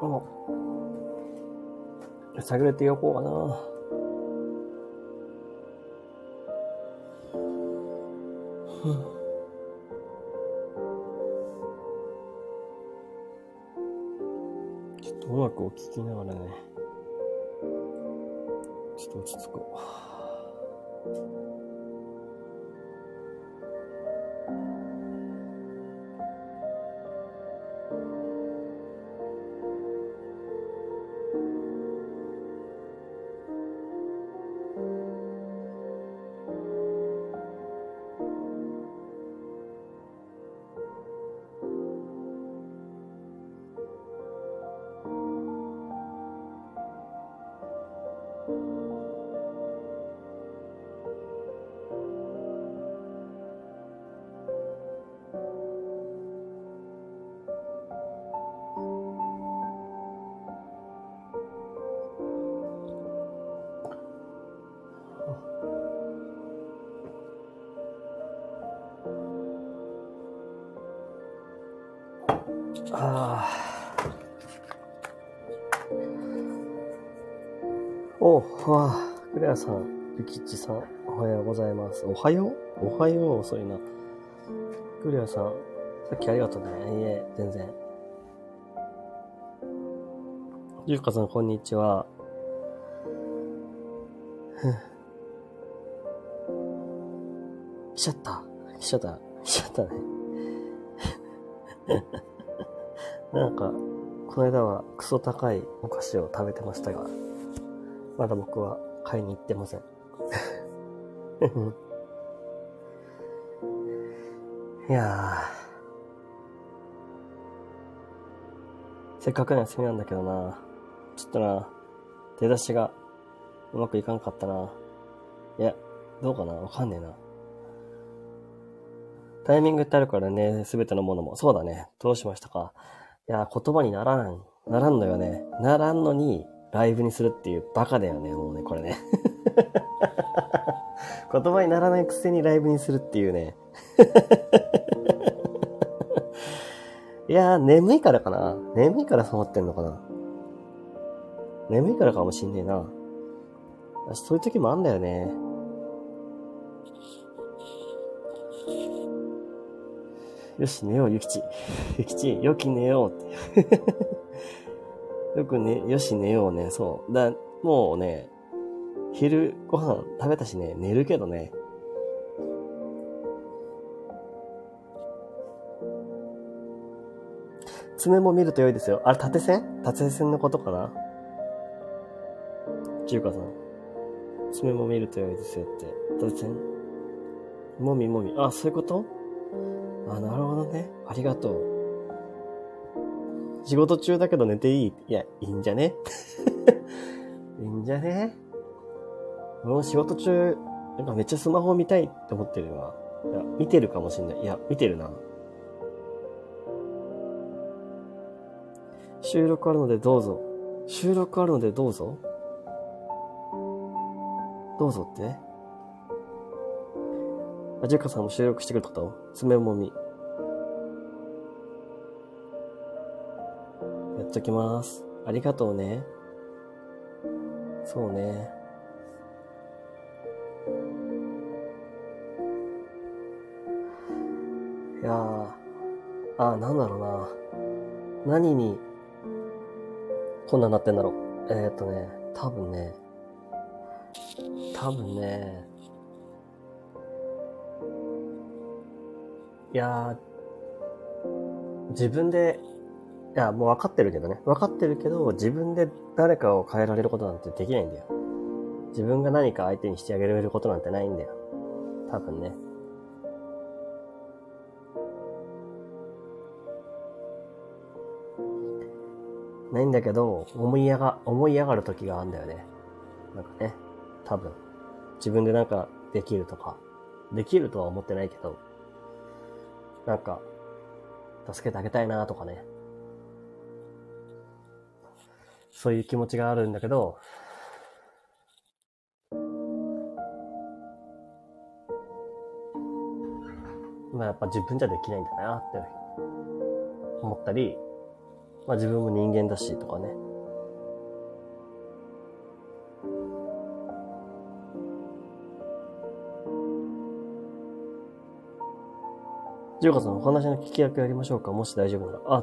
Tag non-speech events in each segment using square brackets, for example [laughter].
お探れていこうかな。ちょっと音楽を聴きながらね、ちさん、おはようございます。おはよう？おはよう、遅いな。クレアさん、さっきありがとうね。いえ、全然。ゆうかさん、こんにちは。来ちゃった。来ちゃった。来ちゃったね。[laughs] なんか、この間はクソ高いお菓子を食べてましたが、まだ僕は買いに行ってません。いやー。せっかくの休みなんだけどな。ちょっとな、出だしがうまくいかんかったな。いや、どうかな？わかんねえな。タイミングってあるからね、すべてのものも。そうだね。どうしましたか？いや、言葉にならん、ならんのよね。ならんのに、ライブにするっていうバカだよね、もうね、これね。言葉にならないくせにライブにするっていうね。[laughs] いやー、眠いからかな。眠いからそう思ってんのかな。眠いからかもしんねえな。私そういう時もあんだよね。よし、寝よう、ゆきち。ゆきち、よき寝ようって。[laughs] よくね、よし、寝ようね。そう。だ、もうね、昼ご飯食べたしね、寝るけどね。爪も見ると良いですよ。あれ、縦線？縦線のことかな？中華さん。爪も見ると良いですよって。縦線？もみもみ。あ、そういうこと？あ、なるほどね。ありがとう。仕事中だけど寝ていい？いや、いいんじゃね？[laughs] いいんじゃね？俺も仕事中、なんかめっちゃスマホ見たいって思ってるわ。いや、見てるかもしんない。いや、見てるな。収録あるのでどうぞ。収録あるのでどうぞ。どうぞって？あ、ジェカさんも収録してくれたこと爪もみ。やっときます。ありがとうね。そうね。あ、なんだろうな。何に、こんなんなってんだろう。えー、っとね、多分ね、多分ね、いや、自分で、いや、もう分かってるけどね。分かってるけど、自分で誰かを変えられることなんてできないんだよ。自分が何か相手にしてあげられることなんてないんだよ。多分ね。ないんだけど、思いやが、思い上がる時があるんだよね。なんかね。多分。自分でなんかできるとか。できるとは思ってないけど。なんか、助けてあげたいなとかね。そういう気持ちがあるんだけど、まあやっぱ自分じゃできないんだなって思ったり、まあ自分も人間だしとかね。ジョーカさん、お話の聞き役やりましょうかもし大丈夫なら。あ、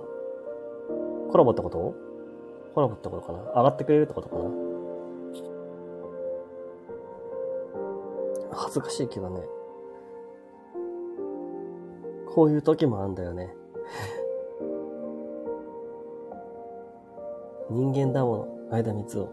コラボってこと？コラボってことかな？上がってくれるってことかな？恥ずかしいけどね。こういう時もあんだよね。人間だもの、相田光夫。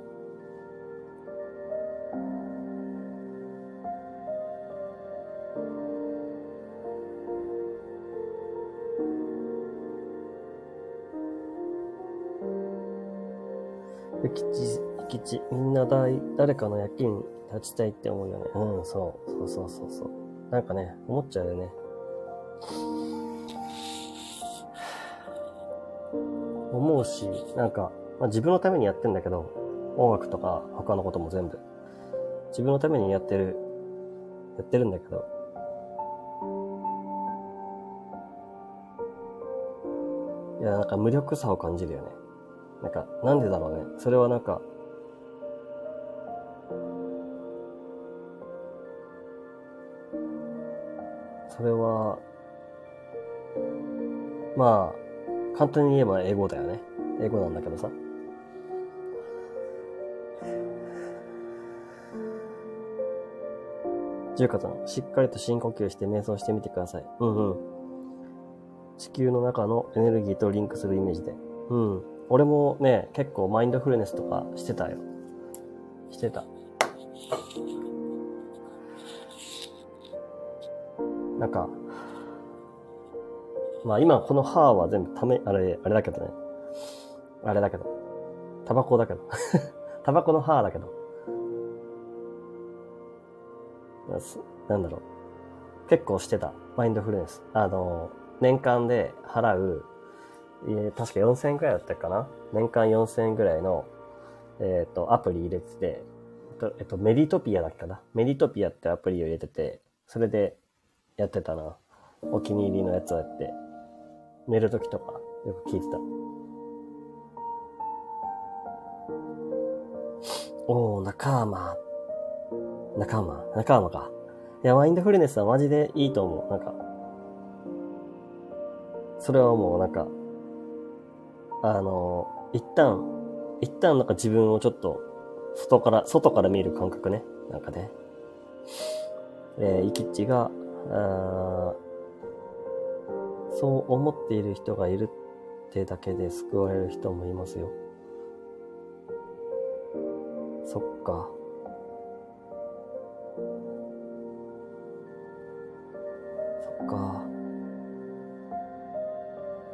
ゆきち、ゆきち、みんなだい誰かの役に立ちたいって思うよね。うん、そう。そうそうそうそう。なんかね、思っちゃうよね。思うし、なんか、まあ、自分のためにやってんだけど、音楽とか他のことも全部。自分のためにやってる、やってるんだけど、いや、なんか無力さを感じるよね。なんか、なんでだろうね。それはなんか、それは、まあ、簡単に言えば英語だよね。英語なんだけどさ。ジュカさん、しっかりと深呼吸して瞑想してみてください。うんうん。地球の中のエネルギーとリンクするイメージで。うん。俺もね、結構マインドフルネスとかしてたよ。してた。なんか、まあ今この歯は全部ため、あれ、あれだけどね。あれだけど。タバコだけど。[laughs] タバコの歯だけど。なんだろう。結構してた。マインドフルネス。あの、年間で払う、え確か4000円くらいだったかな年間4000円くらいの、えっ、ー、と、アプリ入れてて、と、えっと、メリトピアだっけなメリトピアってアプリを入れてて、それでやってたな。お気に入りのやつをやって、寝るときとかよく聞いてた。おー、仲間。仲間？仲間か。いや、マインドフルネスはマジでいいと思う。なんか、それはもうなんか、あの、一旦、一旦なんか自分をちょっと、外から、外から見る感覚ね。なんかね。えー、イキッチが、あそう思っている人がいるってだけで救われる人もいますよ。そっか。っか。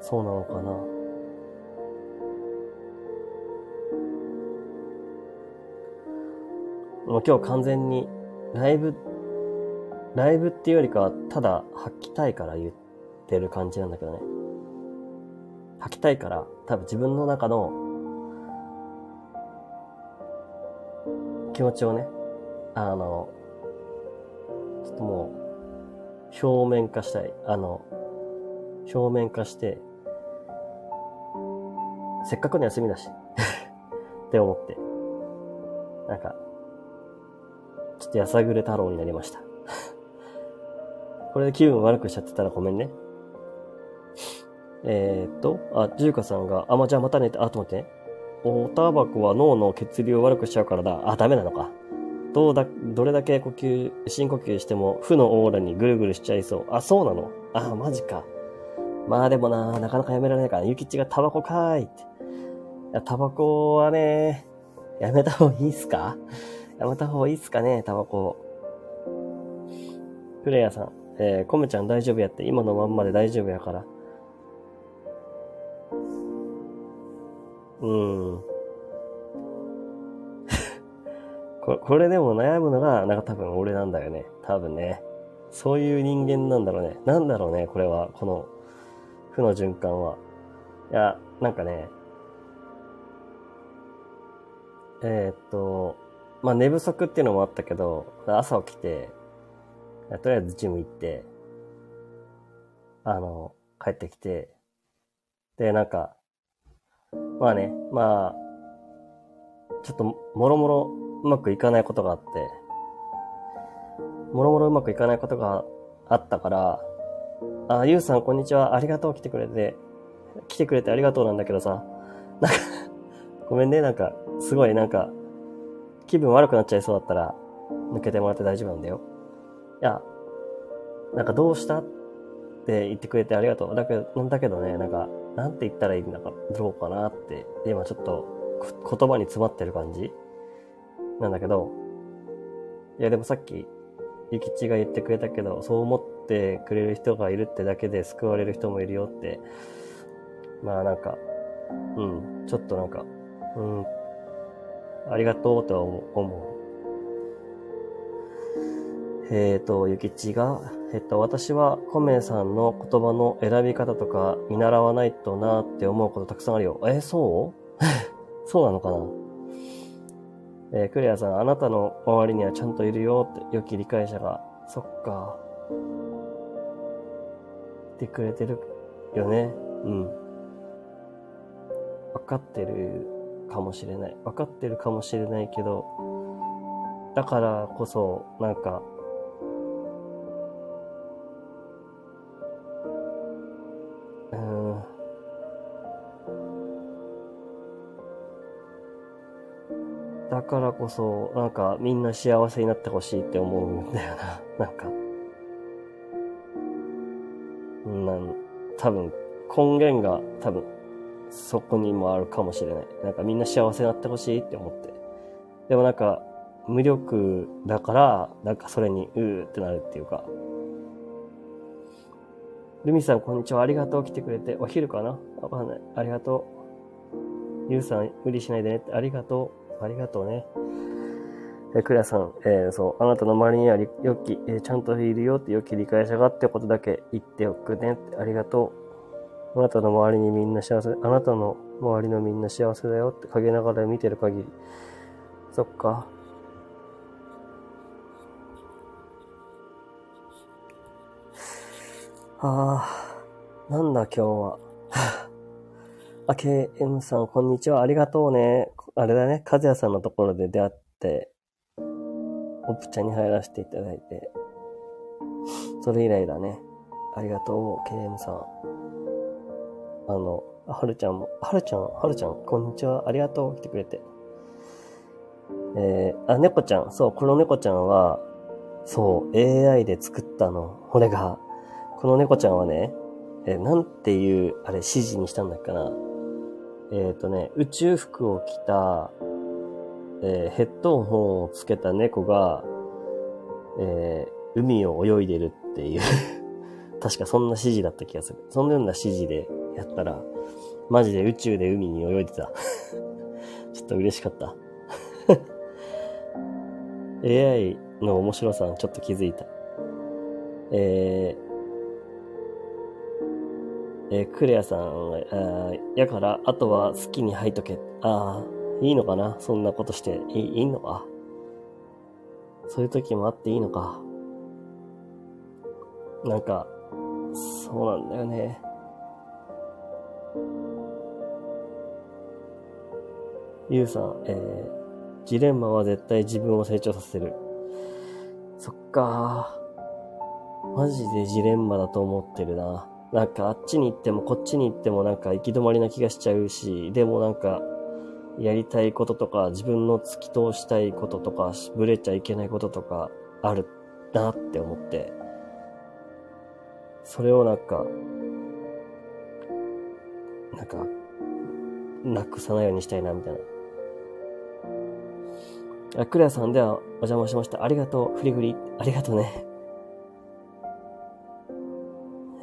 そうなのかな。もう今日完全にライブライブっていうよりかは、ただ吐きたいから言ってる感じなんだけどね。吐きたいから、多分自分の中の気持ちをね、あの、ちょっともう、表面化したい。あの、表面化して、せっかくの休みだし [laughs] って思って、なんか、ちょっとやさぐれ太郎になりました [laughs] これで気分悪くしちゃってたらごめんね。えー、っと、あ、ジューカさんが、あ、ま、じゃあまたねって、あ、と待ってね。おタバコは脳の血流を悪くしちゃうからだ。あ、ダメなのか。どうだ、どれだけ呼吸、深呼吸しても負のオーラにぐるぐるしちゃいそう。あ、そうなの？あ、マジか。まあでもな、なかなかやめられないから、ゆきちがタバコかーいって。いや、タバコはね、やめた方がいいっすか？やめた方がいいっすかね、タバコ。クレアさん。えー、コムちゃん大丈夫やって、今のまんまで大丈夫やから。うん。ここれでも悩むのが、なんか多分俺なんだよね。多分ね。そういう人間なんだろうね。なんだろうね、これは。この、負の循環は。いや、なんかね、えー、っと、まあ、寝不足っていうのもあったけど、朝起きて、とりあえずジム行って、あの、帰ってきて、で、なんか、まあね、まあ、ちょっと、もろもろうまくいかないことがあって、もろもろうまくいかないことがあったから、あ、ゆうさんこんにちは、ありがとう来てくれて、来てくれてありがとうなんだけどさ、なんか [laughs] ごめんね、なんか、すごいなんか、気分悪くなっちゃいそうだったら、抜けてもらって大丈夫なんだよ。いや、なんかどうしたって言ってくれてありがとう。だけど、だけどね、なんか、なんて言ったらいいんだか、どうかなって、今ちょっと言葉に詰まってる感じなんだけど、いやでもさっき、ゆきちが言ってくれたけど、そう思ってくれる人がいるってだけで救われる人もいるよって、まあなんか、うん、ちょっとなんか、うん、ありがとうとは思う。えっ、ー、と、ゆきちが、えっと、私はコメさんの言葉の選び方とか見習わないとなって思うことたくさんあるよ。えそう？[laughs] そうなのかな？えー、クレアさん、あなたの周りにはちゃんといるよって、良き理解者が。そっか。言ってくれてるよね。うん。分かってるかもしれない。分かってるかもしれないけど、だからこそ、なんか、からこそ、なんかみんな幸せになってほしいって思うんだよな。[laughs] なんか。なん、多分、根源が多分、そこにもあるかもしれない。なんかみんな幸せになってほしいって思って。でもなんか、無力だから、なんかそれに、うーってなるっていうか。ルミさん、こんにちは。ありがとう。来てくれて。お昼かな？わかんない。ありがとう。ゆうさん、無理しないでねって。ありがとう。ありがとうね。えクレアさん、えー、そう、あなたの周りには良き、えー、ちゃんといるよって良き理解者がってことだけ言っておくねってありがとう。あなたの周りにみんな幸せ、あなたの周りのみんな幸せだよって陰ながら見てる限り。そっか。ああ、なんだ今日は。[laughs] あ、KM さん、こんにちは。ありがとうね。あれだね、和也さんのところで出会って、オプチャに入らせていただいて、それ以来だね。ありがとう、KM さん。あの、はるちゃんも、はるちゃん、はるちゃん、こんにちは。ありがとう、来てくれて。えー、あ、猫ちゃん、そう、この猫ちゃんは、そう、AI で作ったの。俺が、この猫ちゃんはね、えー、なんていう、あれ、指示にしたんだっけな。えっ、ー、とね、宇宙服を着た、えー、ヘッドホンをつけた猫が、えー、海を泳いでるっていう [laughs] 確かそんな指示だった気がする。そんなような指示でやったら、マジで宇宙で海に泳いでた。[laughs] ちょっと嬉しかった。[laughs] AI の面白さにちょっと気づいた。えー、えー、クレアさん、あやから、あとは好きに吐いとけ。ああ、いいのかな？そんなことしていい、いいのか？そういう時もあっていいのか？なんか、そうなんだよね。ゆうさん、えー、ジレンマは絶対自分を成長させる。そっかマジでジレンマだと思ってるな。なんかあっちに行ってもこっちに行ってもなんか行き止まりな気がしちゃうし、でもなんかやりたいこととか自分の突き通したいこととかブレちゃいけないこととかあるなって思って、それをなんか、なんか、なくさないようにしたいなみたいな。あ、クレアさんではお邪魔しました。ありがとう。フリフリ。ありがとうね。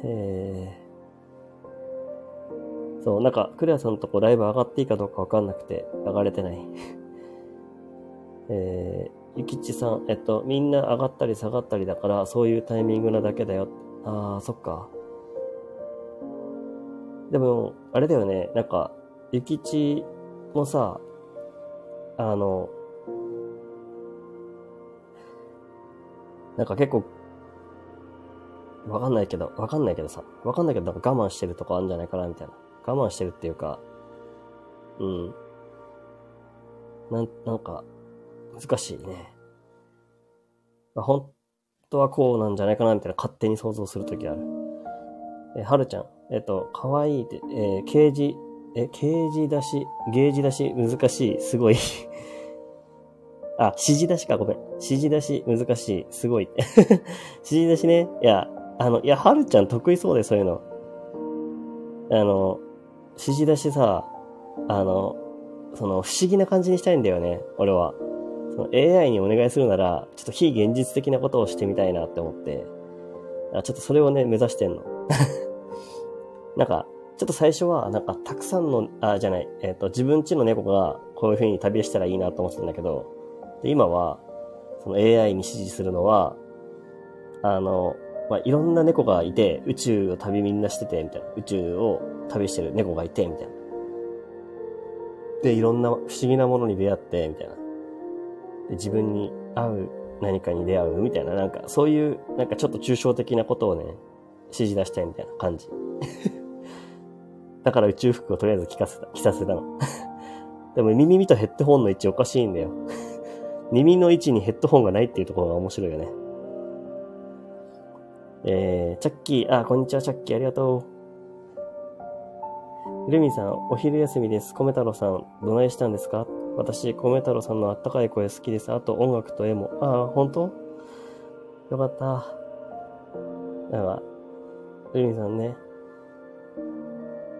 えー、そう、なんか、クレアさんのとこライブ上がっていいかどうかわかんなくて、上がれてない。[laughs] えー、ゆきちさん、えっと、みんな上がったり下がったりだから、そういうタイミングなだけだよ。あー、そっか。でも、あれだよね、なんか、ゆきちもさ、あの、なんか結構わかんないけど、わかんないけどさ、わかんないけど、なんか我慢してるとこあるんじゃないかな、みたいな我慢してるっていうか、うん。なん、なんか、難しいね。まあ、本当はこうなんじゃないかなみたいな勝手に想像するときある。えはるちゃん。えっ、と、かわいいって、えー、刑事、え、刑事出し、ゲージ出し、難しい、すごい [laughs] あ、指示出しか、ごめん。指示出し、難しい、すごい。[laughs] 指示出しね。いや、あの、いや、はるちゃん得意そうで、そういうの。あの、指示出しさ、あの、その、不思議な感じにしたいんだよね、俺は。その AI にお願いするなら、ちょっと非現実的なことをしてみたいなって思って、あちょっとそれをね、目指してんの。[laughs] なんか、ちょっと最初は、なんか、たくさんの、あ、じゃない、えっ、ー、と、自分家の猫がこういう風に旅したらいいなと思ってたんだけど、で、今は、その AI に指示するのは、あの、まあ、いろんな猫がいて、宇宙を旅みんなしてて、みたいな。宇宙を旅してる猫がいて、みたいな。で、いろんな不思議なものに出会って、みたいな。で、自分に合う何かに出会う、みたいな。なんか、そういう、なんかちょっと抽象的なことをね、指示出したいみたいな感じ。[laughs] だから宇宙服をとりあえず着かせた、着させたの。[laughs] でも耳とヘッドホンの位置おかしいんだよ。[laughs] 耳の位置にヘッドホンがないっていうところが面白いよね。えー、チャッキー、あ、こんにちは、チャッキー、ありがとう。ルミさん、お昼休みです。米太郎さん、どないしたんですか？私、米太郎さんのあったかい声好きです。あと、音楽と絵も。ああ、本当？よかった。だから、ルミさんね、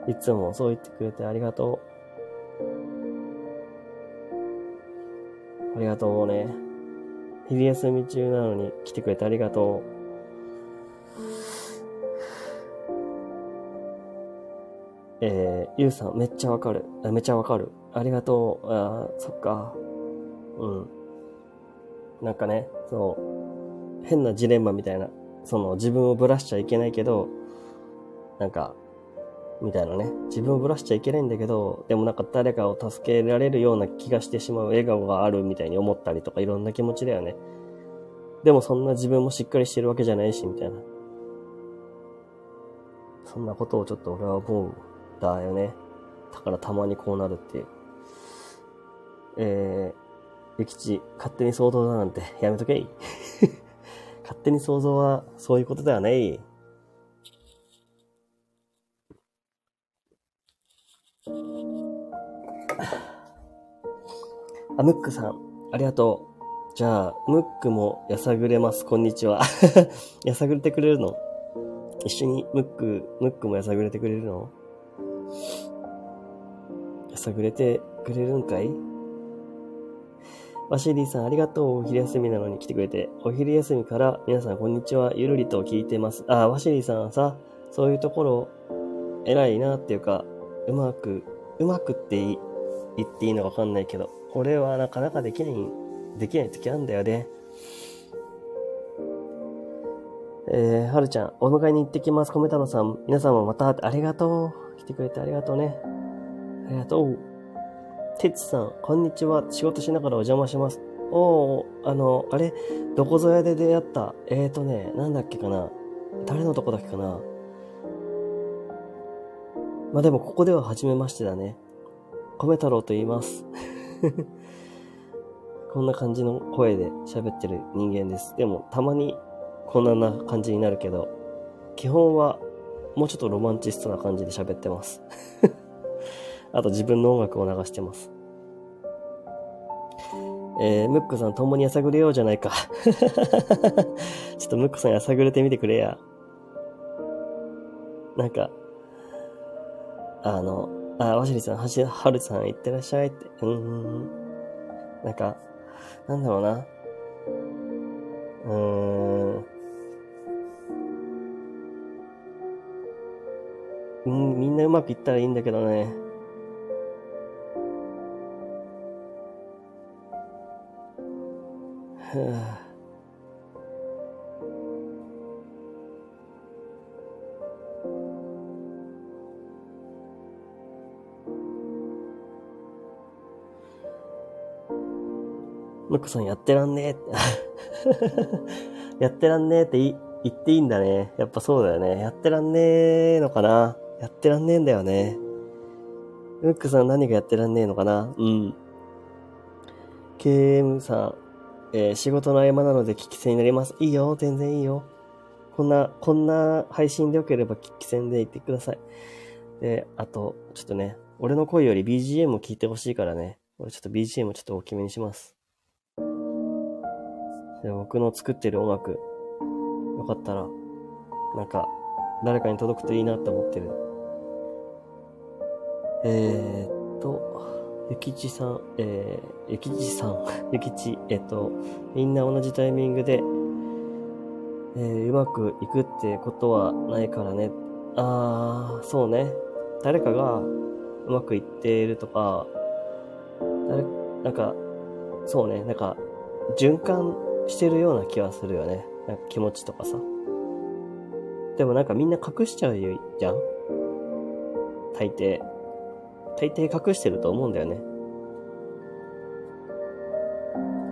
いつもそう言ってくれてありがとう。ありがとうね。昼休み中なのに来てくれてありがとう。えー、ゆうさん、めっちゃわかる。めっちゃわかる。ありがとう。あそっか。うん。なんかね、そう、変なジレンマみたいな、その自分をぶらしちゃいけないけど、なんか、みたいなね。自分をぶらしちゃいけないんだけど、でもなんか誰かを助けられるような気がしてしまう笑顔があるみたいに思ったりとかいろんな気持ちだよね。でもそんな自分もしっかりしてるわけじゃないし、みたいな。そんなことをちょっと俺は思うだよね。だからたまにこうなるっていう。えー、ゆきち、勝手に想像だなんてやめとけい。[laughs] 勝手に想像はそういうことではない。あ、ムックさん、ありがとう。じゃあ、ムックもやさぐれます。こんにちは。[laughs] やさぐれてくれるの？一緒にムック、ムックもやさぐれてくれるの？やさぐれてくれるんかい？ワシリーさん、ありがとう。お昼休みなのに来てくれて。お昼休みから皆さん、こんにちは。ゆるりと聞いてます。あ、ワシリーさんはさ、そういうところ、偉いなっていうか、うまく、うまくって言っていいのかわかんないけど、これはなかなかできない、できない時あるんだよね。えー、はるちゃん、お迎えに行ってきます。米太郎さん、皆さんもまた、ありがとう。来てくれてありがとうね。ありがとう。てつさん、こんにちは。仕事しながらお邪魔します。おー、あの、あれ、どこぞやで出会った？えーとね、なんだっけかな？誰のとこだっけかな？まあでも、ここでは初めましてだね。米太郎と言います。[laughs] こんな感じの声で喋ってる人間です。でも、たまにこんな感じになるけど、基本はもうちょっとロマンチストな感じで喋ってます。あと自分の音楽を流してます。えー、ムックさん共にやさぐれようじゃないか [laughs] ちょっとムックさんやさぐれてみてくれや。なんか、あの、あ、わしりさん、はし、はるさん、いってらっしゃいって。うん。なんか、なんだろうな。うーん。うん、みんなうまくいったらいいんだけどね。はぁ。ムックさん [laughs] やってらんねえってやってらんねえって言っていいんだね。やっぱそうだよね。やってらんねえのかな。やってらんねえんだよね。ムックさん何がやってらんねえのかなうん。KM さん、えー、仕事の合間なので聞き戦になります。いいよ、全然いいよ。こんな、こんな配信でよければ聞き戦で言ってください。で、あと、ちょっとね、俺の声より BGM を聞いてほしいからね、俺ちょっと BGM ちょっと大きめにします。で僕の作ってる音楽、よかったら、なんか、誰かに届くといいなって思ってる。えー、っと、ゆきちさん、えー、ゆきちさん、[laughs] ゆきち、えっと、みんな同じタイミングで、えー、うまくいくってことはないからね。あー、そうね。誰かがうまくいっているとか、誰、なんか、そうね、なんか、循環してるような気はするよね。なんか気持ちとかさ。でもなんかみんな隠しちゃうじゃん？大抵。大抵隠してると思うんだよね。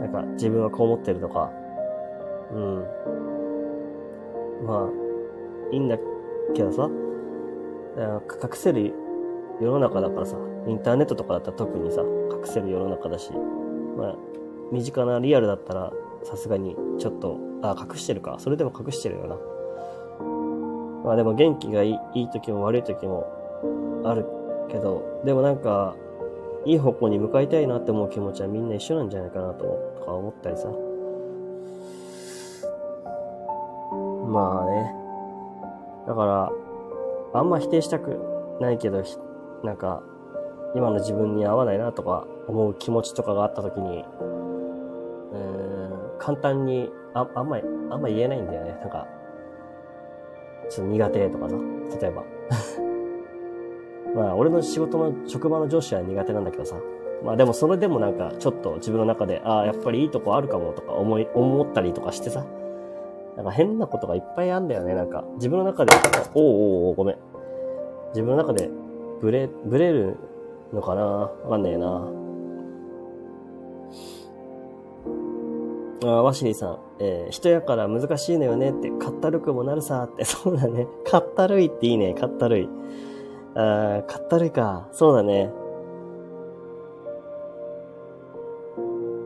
なんか自分はこう思ってるとか。うん。まあ、いいんだけどさ。隠せる世の中だからさ。インターネットとかだったら特にさ、隠せる世の中だし。まあ、身近なリアルだったらさすがにちょっと、あ、隠してるか。それでも隠してるよな。まあでも元気がいいいい時も悪い時もあるけど、でもなんか、いい方向に向かいたいなって思う気持ちはみんな一緒なんじゃないかなとか思ったりさ。まあね。だから、あんま否定したくないけど、なんか、今の自分に合わないなとか思う気持ちとかがあった時に、うーん、簡単に、あ、あんまり、あんま言えないんだよね。なんか、ちょっと苦手とかさ、例えば。まあ、俺の仕事の職場の上司は苦手なんだけどさ。まあでもそれでもなんか、ちょっと自分の中で、ああ、やっぱりいいとこあるかもとか思い、思ったりとかしてさ。なんか変なことがいっぱいあんだよね。なんか、自分の中で、おうおうおうごめん。自分の中で、ブレ、ブレるのかな？わかんねえな。あワシリーさん、えー、人やから難しいのよねって、かったるくもなるさって、そうだね。かったるいっていいね、かったるい。あかったるいか。そうだね。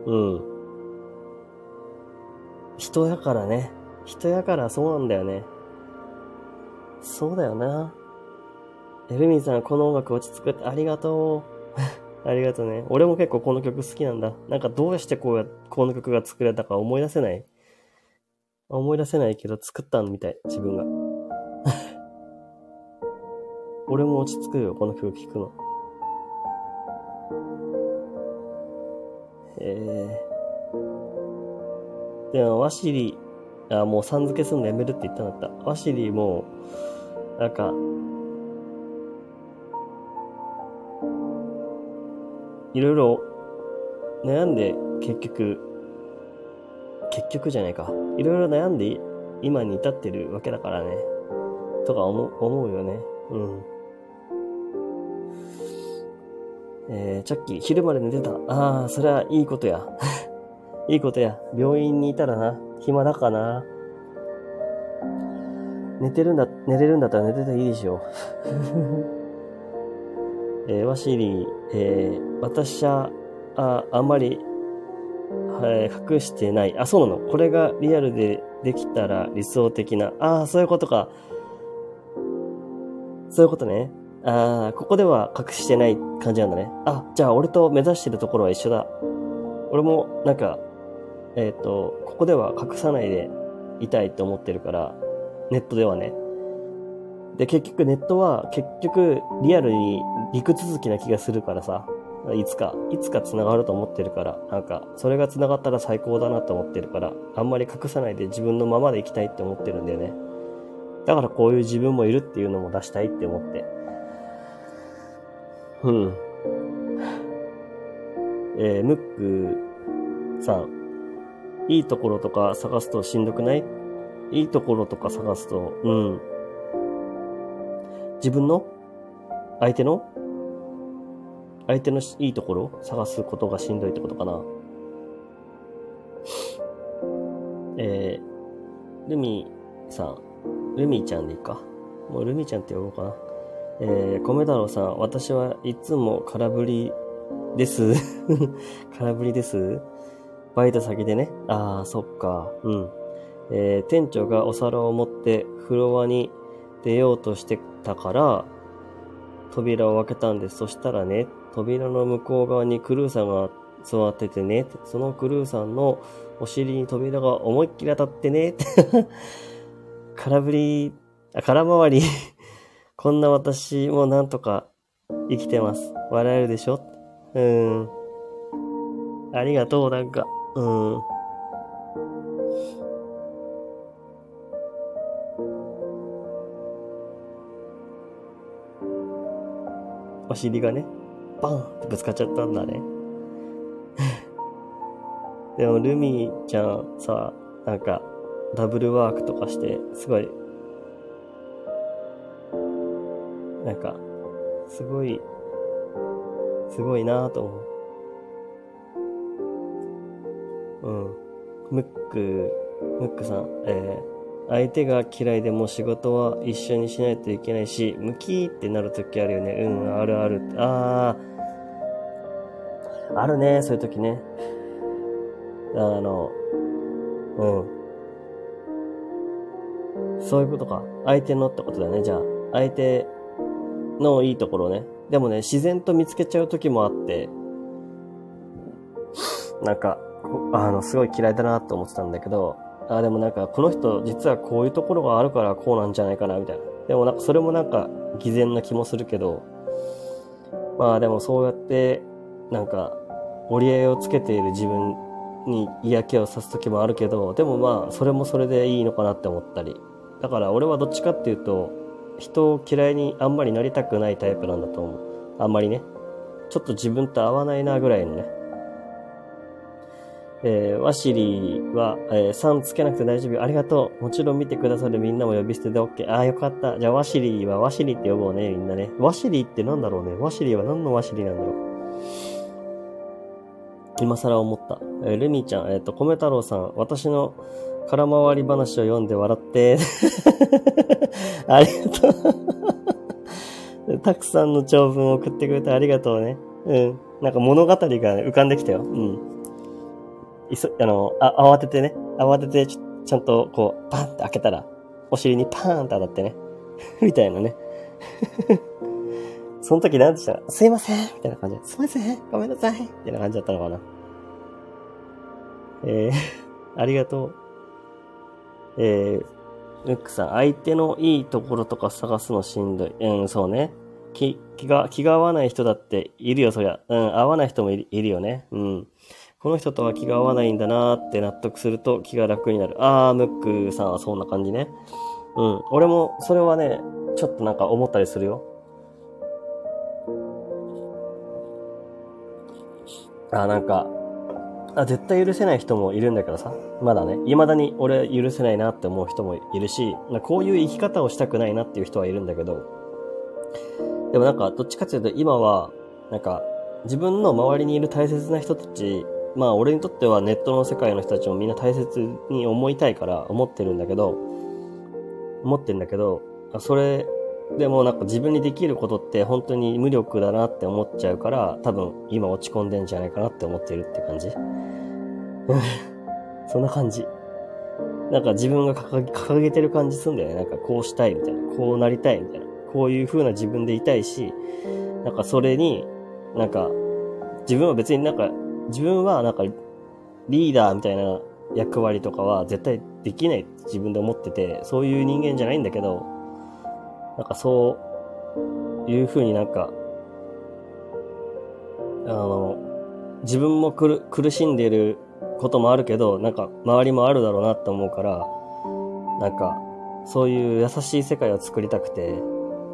うん。人やからね。人やからそうなんだよね。そうだよな。エルミンさん、この音楽落ち着くってありがとう。[laughs] ありがとうね。俺も結構この曲好きなんだ。なんかどうしてこうや、この曲が作れたか思い出せない思い出せないけど作ったみたい、自分が。俺も落ち着くよ、この曲聴くの。えー。でも、ワシリ、あ、もうさん付けすんのやめるって言ったんだった。ワシリも、なんか、いろいろ悩んで結局、結局じゃないか。いろいろ悩んで今に至ってるわけだからね。とか思思うよね。うん。えー、チャッキー、昼まで寝てた。ああ、それはいいことや。[laughs] いいことや。病院にいたらな。暇だかな。寝てるんだ、寝れるんだったら寝てていいでしょ。[laughs] えー、ワシリー、えー、私は、あ、あんまり、はい、隠してない。あ、そうなの。これがリアルでできたら理想的な。ああ、そういうことか。そういうことね。ああ、ここでは隠してない感じなんだね。あ、じゃあ俺と目指してるところは一緒だ。俺も、なんか、えっ、ー、と、ここでは隠さないでいたいって思ってるから、ネットではね。で、結局ネットは結局リアルに陸続きな気がするからさ、いつか、いつか繋がると思ってるから、なんか、それが繋がったら最高だなと思ってるから、あんまり隠さないで自分のままでいきたいって思ってるんだよね。だからこういう自分もいるっていうのも出したいって思って。うん。えー、ムックさん。いいところとか探すとしんどくない？いいところとか探すと、うん。自分の？相手の？相手のいいところ？探すことがしんどいってことかな。えー、ルミさん、ルミちゃんでいいか。もうルミちゃんって呼ぼうかな。えー、米太郎さん、私はいつも空振りです。[laughs] 空振りです。バイト先でね。ああ、そっか。うん。えー、店長がお皿を持ってフロアに出ようとしてたから、扉を開けたんです。そしたらね、扉の向こう側にクルーさんが座っててね、そのクルーさんのお尻に扉が思いっきり当たってね、[laughs] 空振り、あ、空回りこんな私もなんとか生きてます。笑えるでしょ？うん。ありがとう、なんか。うん。お尻がね、バンってぶつかっちゃったんだね。[laughs] でも、ルミちゃんさ、なんか、ダブルワークとかして、すごい、なんか、すごい、すごいなぁと思う。うん。ムック、ムックさん、えー、相手が嫌いでも仕事は一緒にしないといけないし、ムキーってなるときあるよね。うん、あるある。ああ、あるね、そういうときね。あの、うん。そういうことか。相手のってことだよね、じゃあ。相手のいいところね。でもね、自然と見つけちゃう時もあって、なんか、あの、すごい嫌いだなって思ってたんだけど、あ、でもなんか、この人実はこういうところがあるからこうなんじゃないかな、みたいな。でもなんか、それもなんか、偽善な気もするけど、まあでもそうやって、なんか、折り合いをつけている自分に嫌気をさす時もあるけど、でもまあ、それもそれでいいのかなって思ったり。だから俺はどっちかっていうと、人を嫌いにあんまりなりたくないタイプなんだと思う。あんまりね。ちょっと自分と合わないなぐらいのね。えー、ワシリーは、えー、3つけなくて大丈夫。ありがとう。もちろん見てくださるみんなも呼び捨てで OK。ああ、よかった。じゃあ、ワシリーはワシリーって呼ぼうね、みんなね。ワシリーってなんだろうね。ワシリーは何のワシリーなんだろう。今更思った。えー、ルミちゃん、えっ、ー、と、米太郎さん、私の空回り話を読んで笑って。[laughs] ありがとうたくさんの長文を送ってくれてありがとうね。うん。なんか物語が、浮かんできたよ。うん。いそ、あの、あ、慌ててね。慌ててち、ちゃんとこう、パンって開けたら、お尻にパーンって当たってね。[laughs] みたいなね。[laughs] その時なんてした、すいませんみたいな感じ、すいませんごめんなさいみたいな感じだったのかな。えー、ありがとう。えー、ルックさん、相手のいいところとか探すのしんどい。うん、そうね。気、気が、気が合わない人だっているよ、そりゃ。うん、合わない人もいるよね。うん。この人とは気が合わないんだなーって納得すると気が楽になる。あー、ムックさんはそんな感じね。うん。俺も、それはね、ちょっとなんか思ったりするよ。あ、なんか、あ、絶対許せない人もいるんだけどさ。まだね、未だに俺許せないなって思う人もいるし、こういう生き方をしたくないなっていう人はいるんだけど、でもなんか、どっちかっていうと今は、なんか、自分の周りにいる大切な人たち、まあ俺にとってはネットの世界の人たちもみんな大切に思いたいから思ってるんだけど、思ってんだけど、それでもなんか自分にできることって本当に無力だなって思っちゃうから、多分今落ち込んでんじゃないかなって思ってるって感じ。[laughs] そんな感じ。なんか自分が掲げてる感じすんだよね。なんかこうしたいみたいな。こうなりたいみたいな。こういう風な自分でいたいし、なんかそれに、なんか、自分は別になんか、自分はなんか、リーダーみたいな役割とかは絶対できない自分で思ってて、そういう人間じゃないんだけど、なんかそういう風になんか、あの、自分も苦苦しんでいることもあるけど、なんか周りもあるだろうなって思うから、なんか、そういう優しい世界を作りたくて、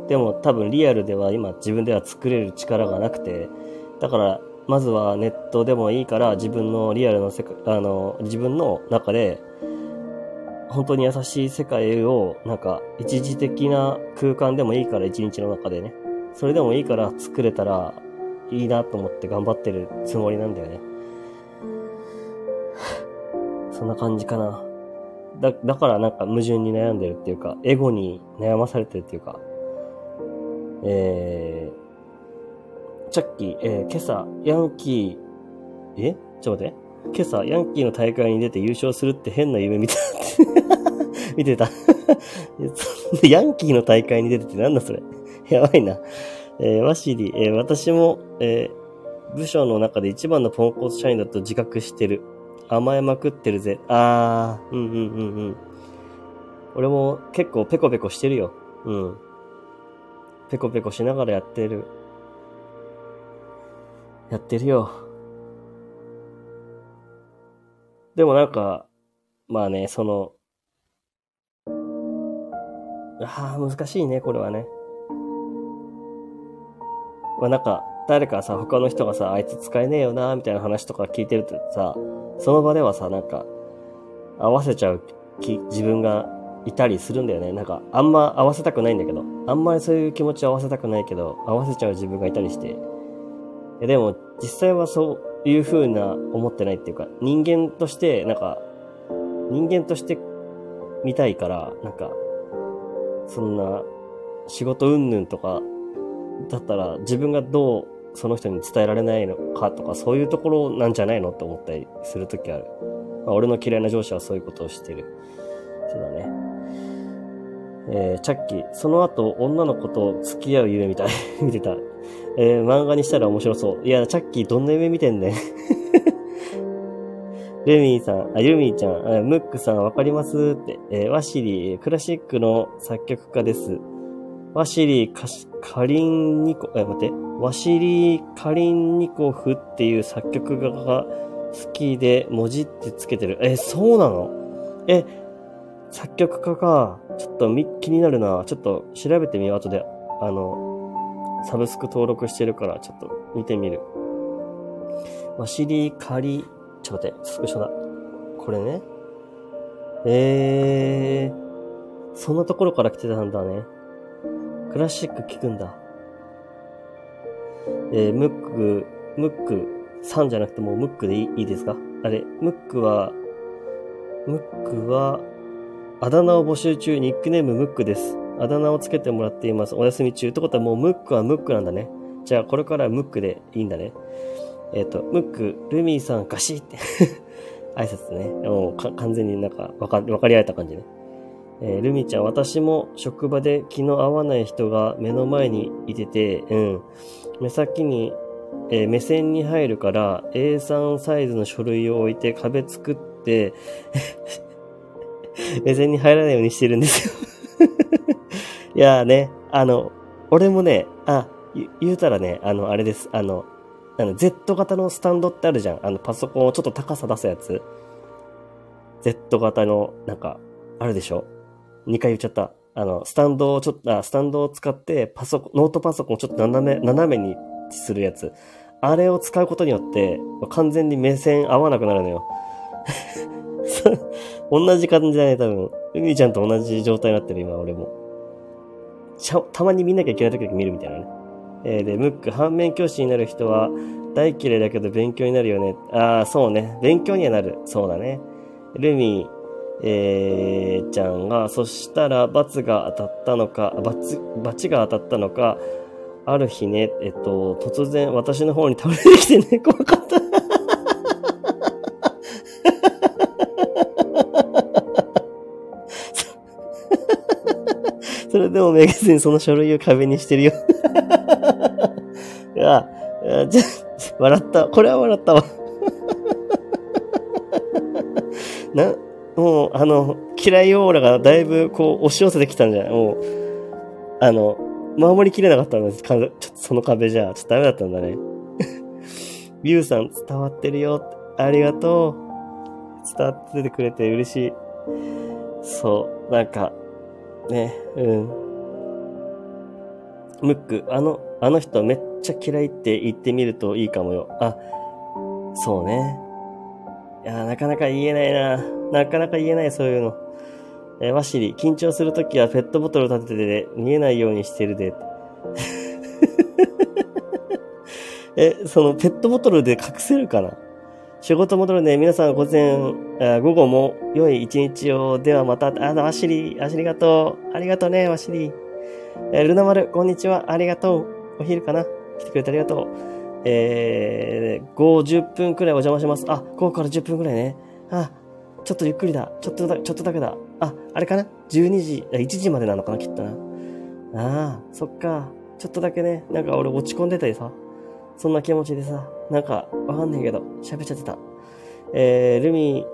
でも多分リアルでは今自分では作れる力がなくて、だからまずはネットでもいいから自分のリアルの世界、あの、自分の中で本当に優しい世界を、なんか、一時的な空間でもいいから一日の中でね。それでもいいから作れたらいいなと思って頑張ってるつもりなんだよね。そんな感じかな。だ、だからなんか矛盾に悩んでるっていうか、エゴに悩まされてるっていうか、えー、チャッキー、えー、今朝、ヤンキー、え？ちょっと待って。今朝、ヤンキーの大会に出て優勝するって変な夢見た。[laughs] 見てた。[laughs] ヤンキーの大会に出てってなんだそれ。[laughs] やばいな。えー、ワシリ、え、私も、え、部署の中で一番のポンコツ社員だと自覚してる。甘えまくってるぜ。あー、うんうんうんうん。俺も結構ペコペコしてるよ。うん。ペコペコしながらやってる。やってるよ。でもなんか、まあね、その、ああ、難しいね、これはね。まあなんか、誰かさ、他の人がさ、あいつ使えねえよな、みたいな話とか聞いてるとさ、その場ではさ、なんか、合わせちゃう気、自分がいたりするんだよね。なんか、あんま合わせたくないんだけど、あんまりそういう気持ち合わせたくないけど、合わせちゃう自分がいたりして。でも、実際はそういう風な思ってないっていうか、人間として、なんか、人間として見たいから、なんか、そんな、仕事云々とか、だったら自分がどうその人に伝えられないのかとか、そういうところなんじゃないのって思ったりするときある。まあ、俺の嫌いな上司はそういうことをしてる。そうだね。えー、チャッキー、その後、女の子と付き合う夢みたい。[laughs] 見てた。えー、漫画にしたら面白そう。いや、チャッキー、どんな夢見てんねん。[laughs] レミーさん、あ、ユミーちゃん、ムックさん、わかりますって、えー、ワシリー、クラシックの作曲家です。ワシリー、カカリンニコ、え、待って、ワシリー・カリンニコフっていう作曲家が好きで、文字ってつけてる。え、そうなの？え、作曲家か。ちょっとみ気になるな。ちょっと調べてみよう。後で、あの、サブスク登録してるから、ちょっと見てみる。ワシリー・カリ、ちょっと待って、スクショだ。これね。えー、そんなところから来てたんだね。クラシック聴くんだ。えー、ムック、ムックさんじゃなくてもうムックでいいいいですか？あれ、ムックは、ムックは、あだ名を募集中、ニックネームムックです。あだ名をつけてもらっています。お休み中。ってことはもうムックはムックなんだね。じゃあこれからムックでいいんだね。えっ、ー、と、ムック、ルミーさん、ガシって [laughs] 挨拶ね。もう完全になんかわか、わかり合えた感じね。えー、ルミちゃん、私も職場で気の合わない人が目の前にいてて、うん。目先に、えー、目線に入るから A3 サイズの書類を置いて壁作って [laughs] 目線に入らないようにしてるんですよいやーね、あの、俺もね、あ、言うたらね、あの、あれです。あの、あの、Z 型のスタンドってあるじゃん。あの、パソコンをちょっと高さ出すやつ。Z 型の、なんか、あるでしょ ?2 回言っちゃった。あの、スタンドをちょっと、あ、スタンドを使ってパソコン、ノートパソコンをちょっと斜め、斜めにするやつ。あれを使うことによって、完全に目線合わなくなるのよ。[laughs] [laughs] 同じ感じだね、多分。海ちゃんと同じ状態になってる、今、俺も。たまに見なきゃいけない時だけ見るみたいなね。えー、で、ムック、反面教師になる人は、大嫌いだけど勉強になるよね。ああ、そうね。勉強にはなる。そうだね。ルミー、えー、ちゃんが、そしたら罰が当たったのか、罰、罰が当たったのか、ある日ね、えっと、突然私の方に倒れてきてね、怖かっそれでもめげずにその書類を壁にしてるよ。[laughs] いや、じゃ、笑った。これは笑ったわ。[laughs] な、もう、あの、嫌いオーラがだいぶこう押し寄せてきたんじゃない？もう、あの、守りきれなかったんです。ちょっとその壁じゃ、ちょっとダメだったんだね。[laughs] ゆうさん伝わってるよ。ありがとう。伝わっててくれて嬉しい。そう、なんか、ね、うん。ムック、あの、あの人めっちゃ嫌いって言ってみるといいかもよ。あ、そうね。いや、なかなか言えないな。なかなか言えない、そういうの。えー、ワシリ、緊張するときはペットボトル立てて見えないようにしてるで。[laughs] え、そのペットボトルで隠せるかな？仕事戻るね。皆さん午前、あ午後も良い一日を。ではまた、あの、ワシリ、ありがとう。ありがとうね、ワシリ。え、ルナ丸、こんにちは。ありがとう。お昼かな来てくれてありがとう。えー、5、10分くらいお邪魔します。あ、5から10分くらいね。あ、ちょっとゆっくりだ。ちょっとだ、ちょっとだけだ。あ、あれかな ?12 時、1時までなのかなきっとな。ああ、そっか。ちょっとだけね、なんか俺落ち込んでたりさ。そんな気持ちでさ、なんかわかんないけど、喋っちゃってた。えー、ルミ、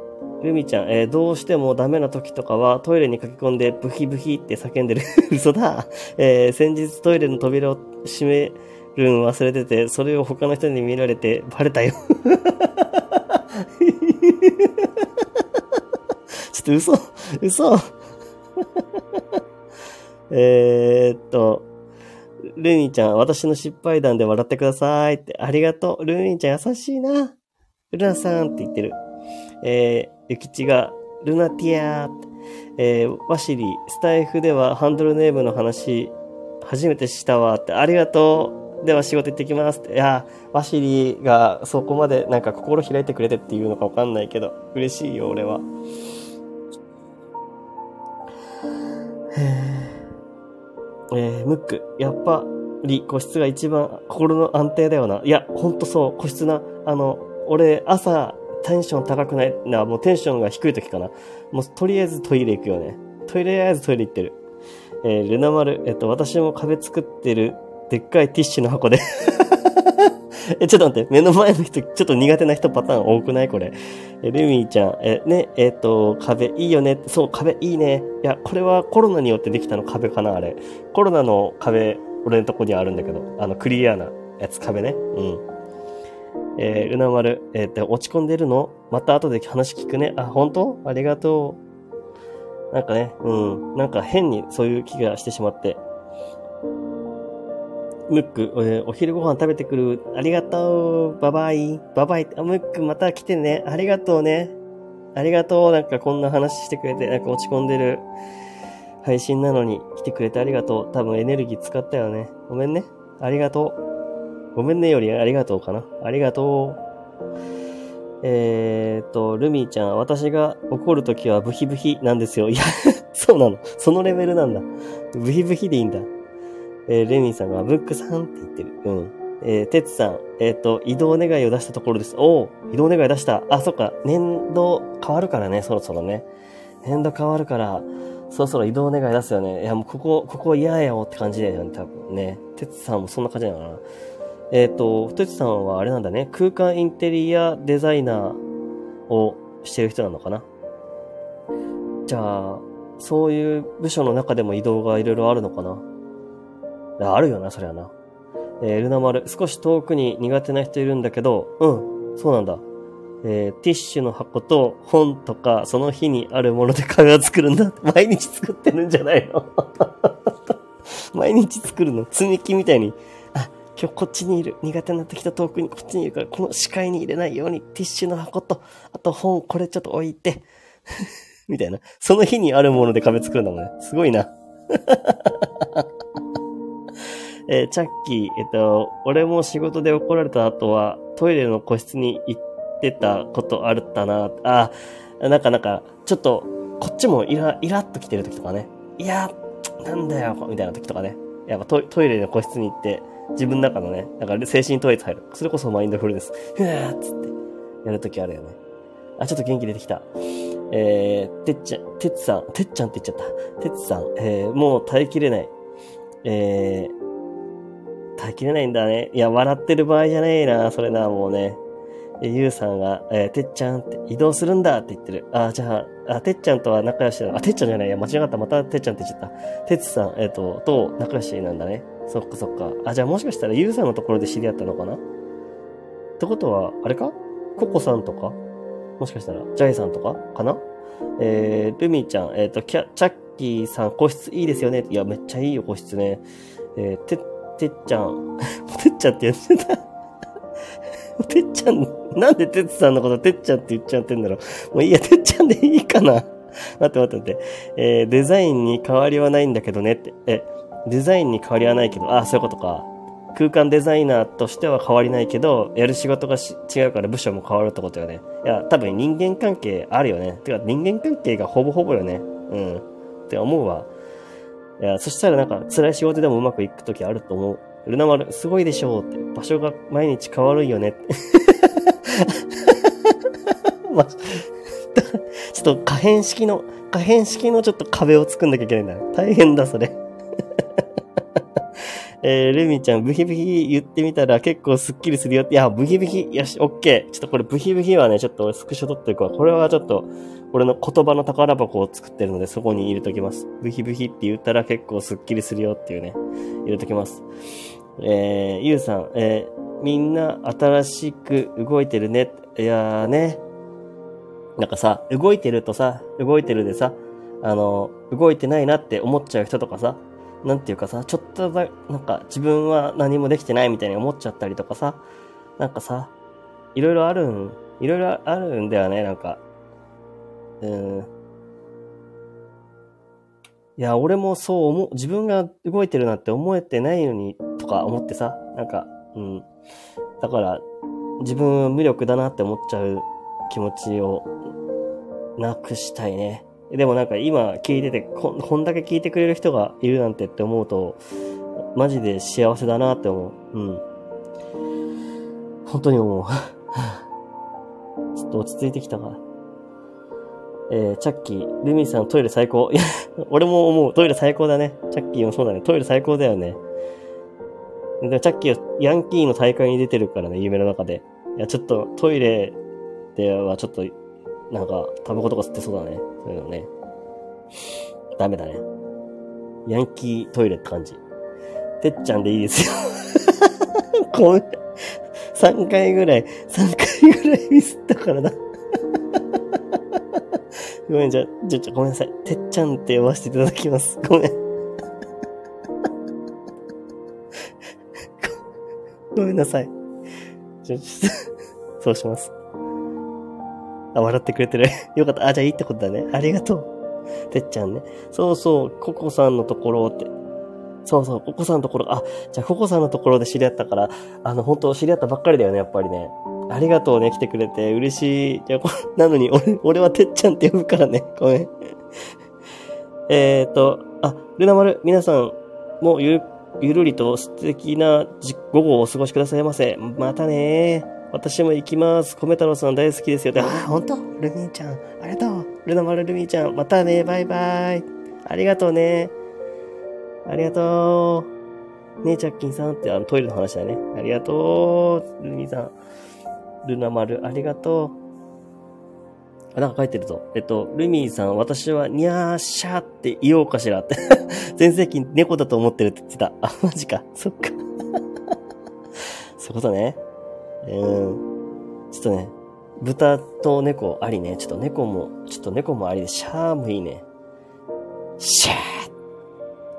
ルミちゃん、えー、どうしてもダメな時とかはトイレに駆け込んでブヒブヒって叫んでる。[laughs] 嘘だ。えー、先日トイレの扉を閉めるん忘れてて、それを他の人に見られてバレたよ。[laughs] ちょっと嘘、嘘。[laughs] えっと、ルミちゃん、私の失敗談で笑ってくださいって、ありがとう。ルミちゃん優しいな。ルナさんって言ってる。えー、ゆきちが、ルナティアーって。えー、ワシリ、スタイフではハンドルネームの話、初めてしたわって、ありがとう。では仕事行ってきますって。いや、ワシリがそこまでなんか心開いてくれてっていうのかわかんないけど、嬉しいよ、俺は。へーえー、ムック、やっぱり個室が一番心の安定だよな。いや、ほんとそう、個室な。あの、俺、朝、テンション高くない？な、もうテンションが低い時かな。もう、とりあえずトイレ行くよね。とりあえずトイレ行ってる。えー、ルナ丸、えっと、私も壁作ってる、でっかいティッシュの箱でえ、ちょっと待って、目の前の人、ちょっと苦手な人パターン多くない？これ。え、ルミーちゃん、え、ね、えっ、ー、と、壁いいよね。そう、壁いいね。いや、これはコロナによってできたの壁かなあれ。コロナの壁、俺のとこにあるんだけど、あの、クリアなやつ、壁ね。うん。えー、ルナ丸、えっ、ー、と、落ち込んでるの？また後で話聞くね。あ、本当？ありがとう。なんかね、うん。なんか変にそういう気がしてしまって。ムック、えお昼ご飯食べてくる。ありがとう。バイバイ。バイバイ。あ、ムックまた来てね。ありがとうね。ありがとう。なんかこんな話してくれて、なんか落ち込んでる配信なのに来てくれてありがとう。多分エネルギー使ったよね。ごめんね。ありがとう。ごめんねよりありがとうかな。ありがとう。えー、っと、ルミーちゃん、私が怒るときはブヒブヒなんですよ。いや [laughs] そうなの。そのレベルなんだ。ブヒブヒでいいんだ。えー、レミーさんが、ブックさんって言ってる。うん。えー、てつさん、えっ、ー、と、移動願いを出したところです。おお移動願い出した。あ、そっか。年度変わるからね、そろそろね。年度変わるから、そろそろ移動願い出すよね。いや、もうここ、ここ嫌やよって感じだよね、多分ね。てつさんもそんな感じだよな。えっ、ー、と、てつさんはあれなんだね。空間インテリアデザイナーをしてる人なのかな。じゃあ、そういう部署の中でも移動がいろいろあるのかな。あるよな、そりゃな。えー、ルナ丸、少し遠くに苦手な人いるんだけど、うん、そうなんだ。えー、ティッシュの箱と本とか、その日にあるもので会話作るんだ。[laughs] 毎日作ってるんじゃないの？[laughs] 毎日作るの？積み木みたいに。あ、今日こっちにいる。苦手なってきた遠くにこっちにいるから、この視界に入れないようにティッシュの箱と、あと本、これちょっと置いて。[laughs] みたいな。その日にあるもので壁作るんだもんね。すごいな。えー、チャッキー、えっと、俺も仕事で怒られた後は、トイレの個室に行ってたことあるったな。あ、なんかなんか、ちょっと、こっちもイラ、イラっと来てる時とかね。いや、なんだよ、みたいな時とかね。やっぱトトイレの個室に行って、自分の中のね、なんか精神統一入る。それこそマインドフルネス。ふわーっつって、やるときあるよね。あ、ちょっと元気出てきた。えー、てっちゃん、てっさん、てっちゃんって言っちゃった。てっさん、えー、もう耐えきれない。えー、耐えきれないんだね。いや、笑ってる場合じゃねえな、それな、もうね。ゆうさんが、えー、てっちゃんって移動するんだって言ってる。あ、じゃあ、あ、てっちゃんとは仲良しだ。あ、てっちゃんじゃない。いや、間違った。またてっちゃんって言っちゃった。てつさん、えっ、ー、と、と仲良しなんだね。そっかそっか。あ、じゃあもしかしたらゆうさんのところで知り合ったのかな？ってことは、あれか？ココさんとか？もしかしたら、ジャイさんとか？かな？えー、ルミちゃん、えっ、ー、と、キャ、チャッキーさん、個室いいですよね。いや、めっちゃいいよ、個室ね。えー、ててっちゃん。[laughs] てっちゃんって言ってた。[laughs] てっちゃん、なんでてっさんのことてっちゃんって言っちゃってんだろう。もういいや、てっちゃんでいいかな。[laughs] 待って待って待って。えー、デザインに変わりはないんだけどねって。え、デザインに変わりはないけど、あ、そういうことか。空間デザイナーとしては変わりないけど、やる仕事が違うから部署も変わるってことよね。いや、多分人間関係あるよね。てか人間関係がほぼほぼよね。うん。って思うわ。いや、そしたらなんか辛い仕事でもうまくいくときあると思う。ルナ丸、すごいでしょうって。場所が毎日変わるよねって。[laughs] ま、ちょっと可変式の、可変式のちょっと壁を作んなきゃいけないんだ。大変だ、それ。えー、ルミちゃん、ブヒブヒ言ってみたら結構スッキリするよって。いや、ブヒブヒ、よし、オッケー。ちょっとこれブヒブヒはね、ちょっとスクショ撮っていくわ。これはちょっと、俺の言葉の宝箱を作ってるので、そこに入れときます。ブヒブヒって言ったら結構スッキリするよっていうね、入れときます。えー、ゆうさん、えー、みんな新しく動いてるね。いやーね。なんかさ、動いてるとさ、動いてるでさ、あの、動いてないなって思っちゃう人とかさ、なんていうかさ、ちょっとだ、なんか自分は何もできてないみたいに思っちゃったりとかさ、なんかさ、いろいろあるん、いろいろあるんだよね、なんか。うん。いや、俺もそう思う、自分が動いてるなんて思えてないのに、とか思ってさ、なんか、うん。だから、自分無力だなって思っちゃう気持ちをなくしたいね。でもなんか今聞いててこ、こんだけ聞いてくれる人がいるなんてって思うと、マジで幸せだなって思う。うん。本当に思う。[laughs] ちょっと落ち着いてきたかえー、チャッキー、ルミさんトイレ最高。いや、俺も思う。トイレ最高だね。チャッキーもそうだね。トイレ最高だよね。でチャッキーはヤンキーの大会に出てるからね、夢の中で。いや、ちょっとトイレではちょっとなんか、タバコとか吸ってそうだね。そういうのね。ダメだね。ヤンキートイレって感じ。てっちゃんでいいですよ。[laughs] ごめん。3回ぐらい、3回ぐらいミスったからな。[laughs] ごめん、じゃ、じゃ、じゃ、ごめんなさい。てっちゃんって呼ばせていただきます。ごめん。[laughs] ごめんなさい。じゃ、そうします。あ、笑ってくれてる。[laughs] よかった。あ、じゃあいいってことだね。ありがとう。てっちゃんね。そうそう、ココさんのところって。そうそう、ココさんのところ、あ、じゃあココさんのところで知り合ったから、あの、本当知り合ったばっかりだよね、やっぱりね。ありがとうね、来てくれて。嬉しい。じゃ、[laughs] なのに、俺、俺はてっちゃんって呼ぶからね。ごめん。[laughs] えっと、あ、ルナ丸、皆さんもゆ、ゆるりと素敵な午後をお過ごしくださいませ。またねー。私も行きます。米太郎さん大好きですよ。あ、本当？ルミーちゃん。ありがとう。ルナマルルミーちゃん。またね。バイバイ。ありがとうね。ありがとう。ねえ、チャッキンさんってあのトイレの話だね。ありがとう。ルミーさん。ルナマル、ありがとう。あ、なんか書いてるぞ。えっと、ルミーさん、私は、にゃーしゃーって言おうかしらって。[laughs] 全盛期猫だと思ってるって言ってた。あ、マジか。そっか。[laughs] そういうことね。うん。ちょっとね、豚と猫ありね。ちょっと猫も、ちょっと猫もありで、シャーもいいね。シャー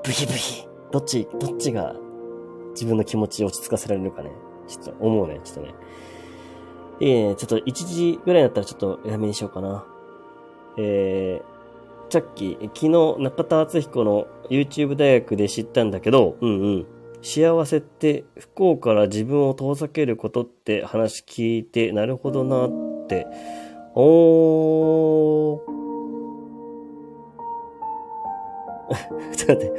ブヒブヒどっち、どっちが自分の気持ちを落ち着かせられるかね。ちょっと思うね、ちょっとね。いいね、ちょっと1時ぐらいだったらちょっとやめにしようかな。えー、チャッキー、昨日中田敦彦の YouTube 大学で知ったんだけど、うんうん。幸せって不幸から自分を遠ざけることって話聞いて、なるほどなって。おー。[laughs] ちょっと待って、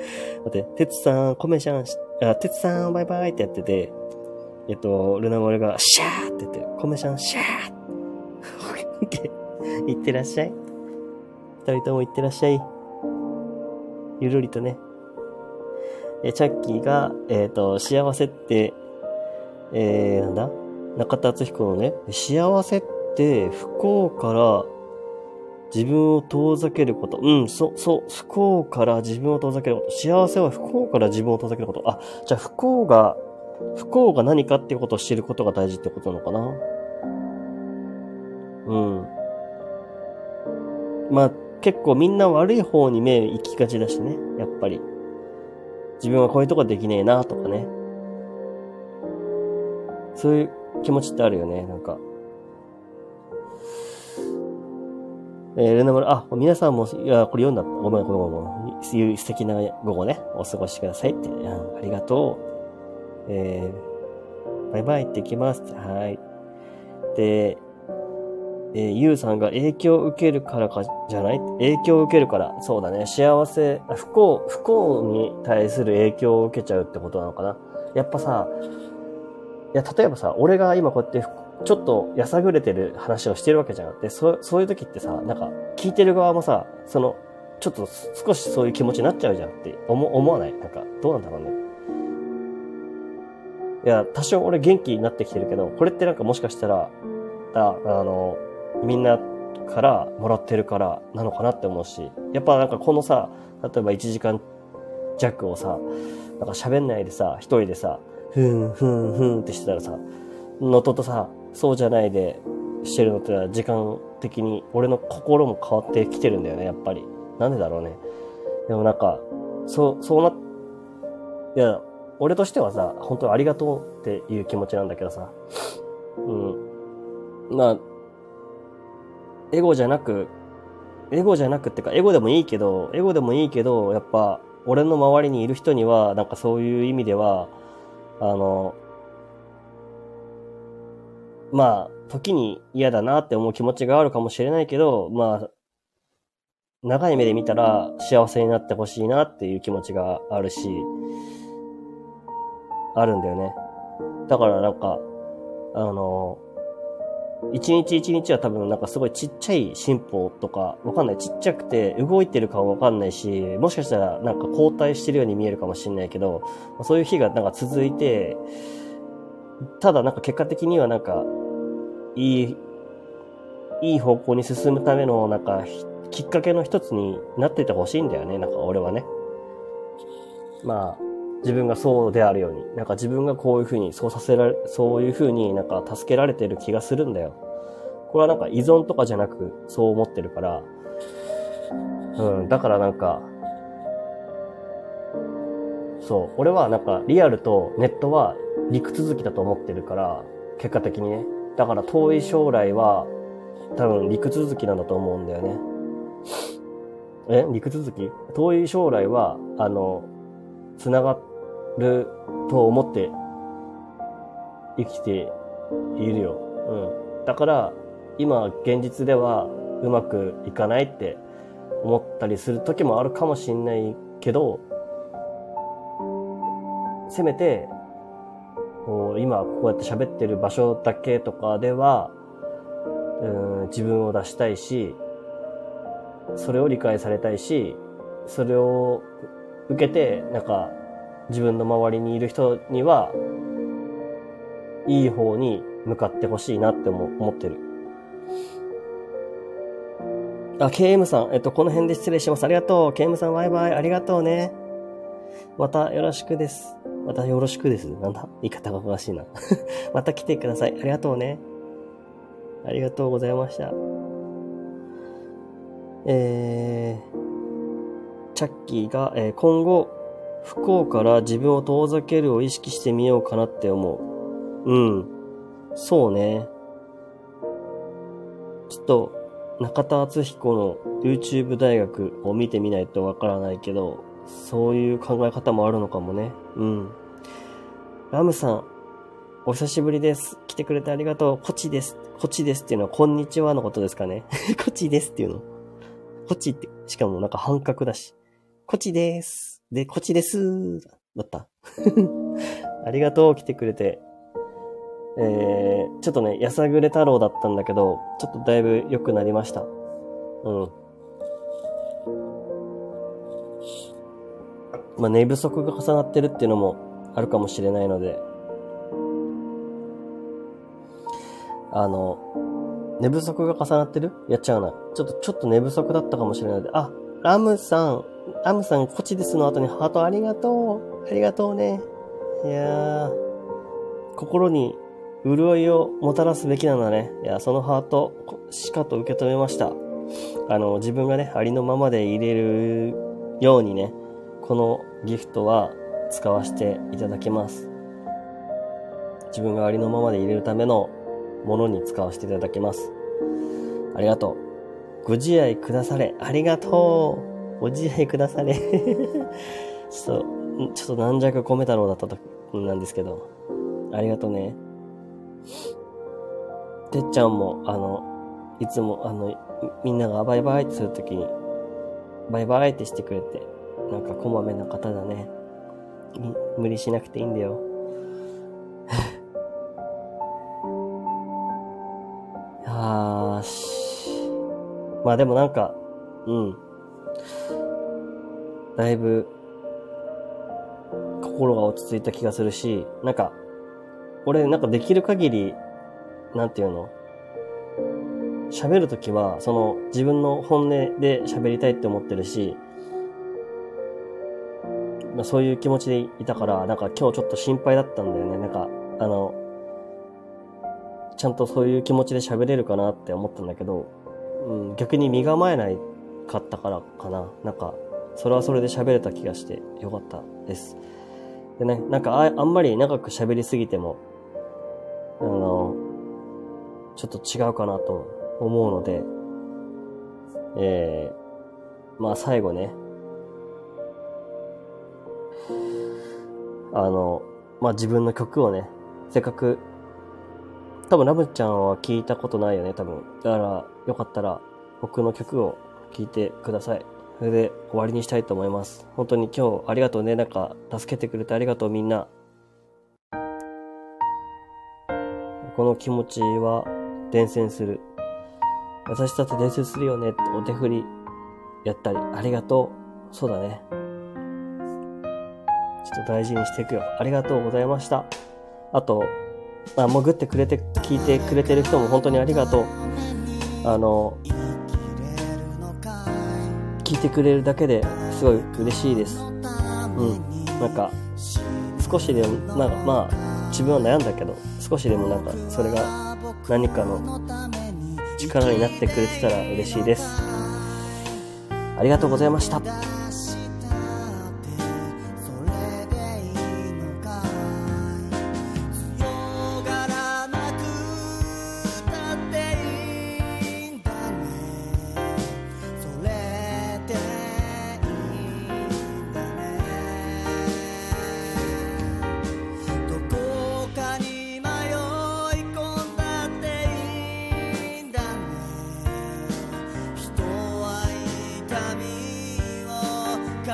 待って、てつさん、コメシャン、あ、てつさん、バイバイってやってて、えっと、ルナモレが、シャーって言って、コメシャン、シャーって、いってらっしゃい。二人ともいってらっしゃい。ゆるりとね。えチャッキーが、えっ、ー、と、幸せって、えー、なんだ？中田敦彦のね、幸せって不幸から自分を遠ざけること。うん、そう、そう、不幸から自分を遠ざけること。幸せは不幸から自分を遠ざけること。あ、じゃあ不幸が、不幸が何かっていうことを知ることが大事ってことなのかな？うん。まあ、結構みんな悪い方に目行きがちだしね、やっぱり。自分はこういうとこできねえなとかね。そういう気持ちってあるよね、なんか。えー、ルナル、あ、皆さんも、いや、これ読んだ。ごめん、ごめん、ごめん。素敵な午後ね、お過ごしくださいって。うん、ありがとう。えー、バイバイ行ってきます。はい。で、えー、ゆうさんが影響を受けるからかじゃない？影響を受けるから。そうだね。幸せ、不幸、不幸に対する影響を受けちゃうってことなのかな。やっぱさ、いや、例えばさ、俺が今こうやってちょっとやさぐれてる話をしてるわけじゃん。で、そそういう時ってさ、なんか、聞いてる側もさ、その、ちょっと少しそういう気持ちになっちゃうじゃんって思思わない？なんか、どうなんだろうね。いや、多少俺元気になってきてるけど、これってなんかもしかしたら、ああの、みんなからもらってるからなのかなって思うし、やっぱなんかこのさ、例えば1時間弱をさ、なんか喋んないでさ、一人でさ、ふんふんふんってしてたらさ、のととさ、そうじゃないでしてるのってのは時間的に俺の心も変わってきてるんだよね、やっぱり。なんでだろうね。でもなんか、そう、そうな、いや、俺としてはさ、本当にありがとうっていう気持ちなんだけどさ、うん。まあ、エゴじゃなく、エゴじゃなくってか、エゴでもいいけど、エゴでもいいけど、やっぱ、俺の周りにいる人には、なんかそういう意味では、あの、まあ、時に嫌だなって思う気持ちがあるかもしれないけど、まあ、長い目で見たら幸せになってほしいなっていう気持ちがあるし、あるんだよね。だからなんか、あの、一日一日は多分なんかすごいちっちゃい進歩とか、わかんない。ちっちゃくて動いてるかわかんないし、もしかしたらなんか後退してるように見えるかもしれないけど、そういう日がなんか続いて、ただなんか結果的にはなんか、いい、いい方向に進むためのなんかきっかけの一つになっててほしいんだよね、なんか俺はね。まあ、自分がそうであるように、なんか自分がこういうふうに、そうさせられ、そういうふうになんか助けられてる気がするんだよ。これはなんか依存とかじゃなく、そう思ってるから、うん、だからなんか、そう、俺はなんかリアルとネットは陸続きだと思ってるから、結果的にね。だから遠い将来は多分陸続きなんだと思うんだよね。え陸続き？遠い将来は、あの、繋がってると思って生きているよ。うん。だから、今、現実ではうまくいかないって思ったりする時もあるかもしんないけど、せめて、こう今こうやって喋ってる場所だけとかでは、うん、自分を出したいし、それを理解されたいし、それを受けて、なんか、自分の周りにいる人には、いい方に向かってほしいなって思ってる。あ、KM さん、えっと、この辺で失礼します。ありがとう。KM さん、バイバイ。ありがとうね。またよろしくです。またよろしくです。なんだ？言い方がおかしいな。[laughs] また来てください。ありがとうね。ありがとうございました。えー、チャッキーが、えー、今後、不幸から自分を遠ざけるを意識してみようかなって思う。うん。そうね。ちょっと、中田敦彦の YouTube 大学を見てみないとわからないけど、そういう考え方もあるのかもね。うん。ラムさん、お久しぶりです。来てくれてありがとう。こちです。こちですっていうのは、こんにちはのことですかね。[laughs] こちですっていうの。こちって、しかもなんか半角だし。こちです。で、こっちです。だった。[laughs] ありがとう、来てくれて。えー、ちょっとね、やさぐれ太郎だったんだけど、ちょっとだいぶ良くなりました。うん。まあ、寝不足が重なってるっていうのもあるかもしれないので、あの、寝不足が重なってる？やっちゃうな。ちょっと、ちょっと寝不足だったかもしれないで、あ、ラムさん、ラムさん、こっちですの後にハートありがとう。ありがとうね。いやー、心に潤いをもたらすべきなんだね。いや、そのハート、しかと受け止めました。あの、自分がね、ありのままで入れるようにね、このギフトは使わせていただきます。自分がありのままで入れるためのものに使わせていただきます。ありがとう。ご自愛くだされ。ありがとう。ご自愛くだされ。ちょっと、ちょっと軟弱込め太郎だったと、なんですけど。ありがとうね。てっちゃんも、あの、いつも、あの、みんながバイバイってするときに、バイバイってしてくれて、なんかこまめな方だね。無理しなくていいんだよ。[laughs] よし。まあでもなんか、うん。だいぶ、心が落ち着いた気がするし、なんか、俺なんかできる限り、なんていうの？喋るときは、その自分の本音で喋りたいって思ってるし、まあ、そういう気持ちでいたから、なんか今日ちょっと心配だったんだよね。なんか、あの、ちゃんとそういう気持ちで喋れるかなって思ったんだけど、うん、逆に身構えないかったからかな。なんか、それはそれで喋れた気がしてよかったです。でね、なんかああんまり長く喋りすぎても、あの、ちょっと違うかなと思うので、えー、まあ最後ね、あの、まあ自分の曲をね、せっかく、多分ラブちゃんは聞いたことないよね、多分。だから、よかったら僕の曲を聴いてください。それで終わりにしたいと思います。本当に今日ありがとうね。なんか、助けてくれてありがとうみんな。この気持ちは伝染する。私だって伝染するよねってお手振りやったり、ありがとう。そうだね。ちょっと大事にしていくよ。ありがとうございました。あと、あ、潜ってくれて、聞いてくれてる人も本当にありがとう。あの、聞いてくれるだけですごい嬉しいです。うん。なんか、少しでも、なんかまあ、自分は悩んだけど、少しでもなんか、それが何かの力になってくれてたら嬉しいです。ありがとうございました。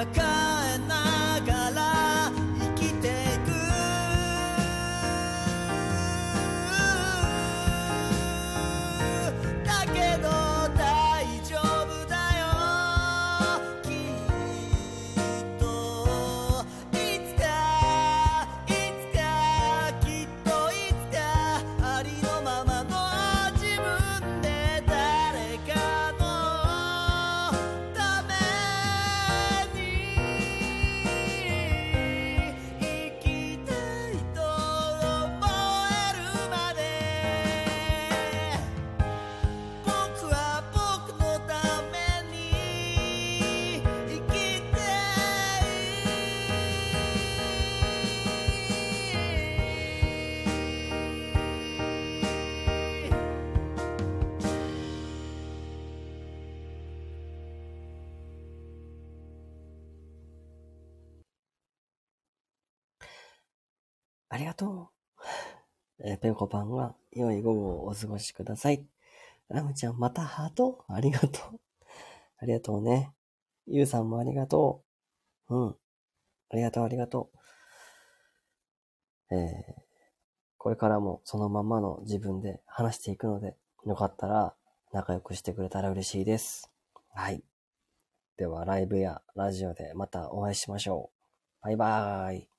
あえー、ペコパンが良い午後をお過ごしください。ラムちゃん、またハート？ありがとう。ありがとうね。ゆうさんもありがとう。うん。ありがとう、ありがとう。えー、これからもそのままの自分で話していくので、よかったら仲良くしてくれたら嬉しいです。はい。では、ライブやラジオでまたお会いしましょう。バイバーイ。